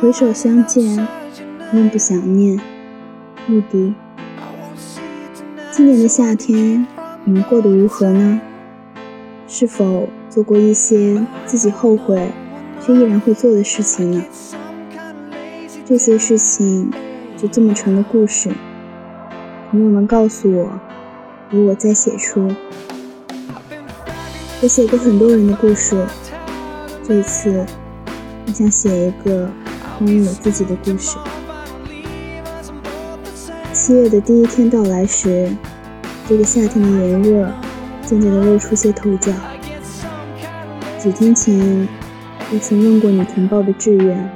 回首相见，梦不想念。目的。今年的夏天，你们过得如何呢？是否做过一些自己后悔却依然会做的事情呢？这些事情就这么成了故事。朋友们告诉我，如我再写出。我写过很多人的故事，这次我想写一个关于我自己的故事。七月的第一天到来时，这个夏天的炎热渐渐地露出些头角。几天前，我曾问过你填报的志愿，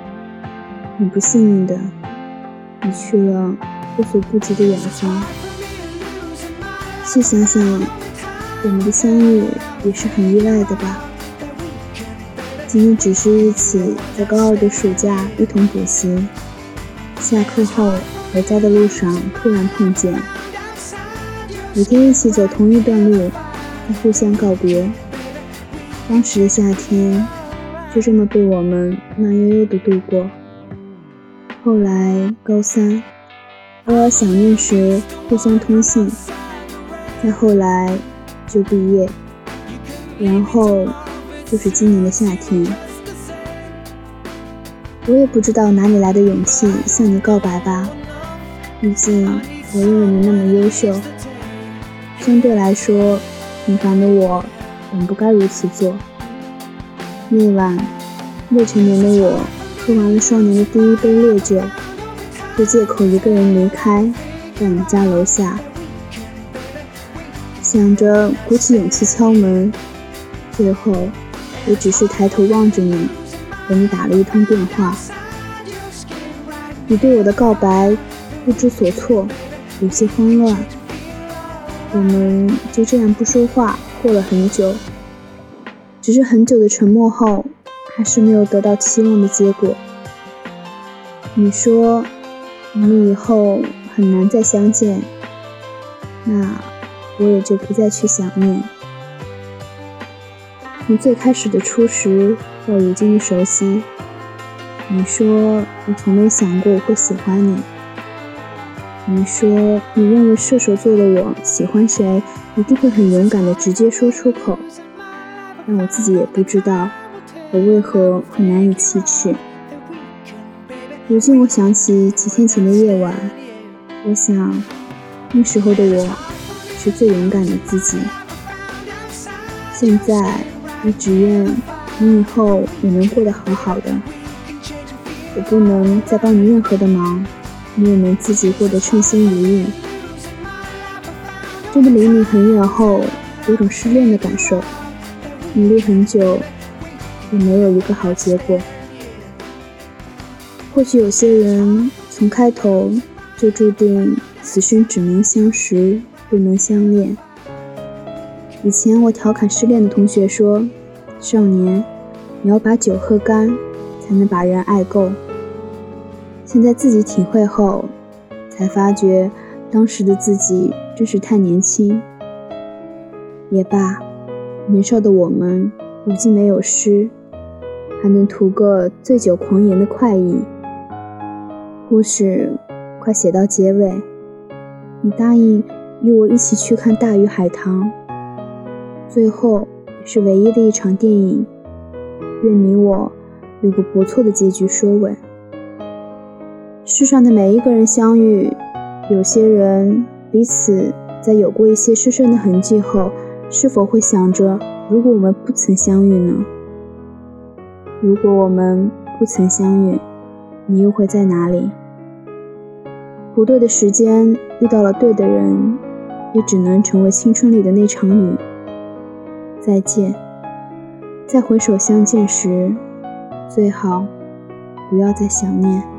很不幸运的，你去了我所不及的远方。细想想，我们的相遇也是很意外的吧？仅仅只是一起在高二的暑假一同补习，下课后。回家的路上突然碰见，每天一起走同一段路，再互相告别。当时的夏天就这么被我们慢悠悠的度过。后来高三，偶尔想念时互相通信，再后来就毕业，然后就是今年的夏天。我也不知道哪里来的勇气向你告白吧。毕竟，我认为你那么优秀，相对来说，平凡的我本不该如此做。那晚，未成年的我喝完了少年的第一杯烈酒，就借口一个人离开，在你家楼下，想着鼓起勇气敲门，最后我只是抬头望着你，给你打了一通电话。你对我的告白。不知所措，有些慌乱。我们就这样不说话，过了很久。只是很久的沉默后，还是没有得到期望的结果。你说我们以后很难再相见，那我也就不再去想念。从最开始的初识到如今的熟悉，你说你从没想过我会喜欢你。你说，你认为射手座的我喜欢谁，一定会很勇敢的直接说出口。但我自己也不知道，我为何会难以启齿。如今我想起几天前的夜晚，我想，那时候的我是最勇敢的自己。现在，我只愿你以后也能过得好好的。我不能再帮你任何的忙。你也能自己过得称心如意。真的离你很远后，有种失恋的感受。努力很久，也没有一个好结果。或许有些人从开头就注定此生只能相识，不能相恋。以前我调侃失恋的同学说：“少年，你要把酒喝干，才能把人爱够。”现在自己体会后，才发觉当时的自己真是太年轻。也罢，年少的我们如今没有诗，还能图个醉酒狂言的快意。故事快写到结尾，你答应与我一起去看《大鱼海棠》，最后是唯一的一场电影。愿你我有个不错的结局收尾。世上的每一个人相遇，有些人彼此在有过一些深深的痕迹后，是否会想着，如果我们不曾相遇呢？如果我们不曾相遇，你又会在哪里？不对的时间遇到了对的人，也只能成为青春里的那场雨。再见，再回首相见时，最好不要再想念。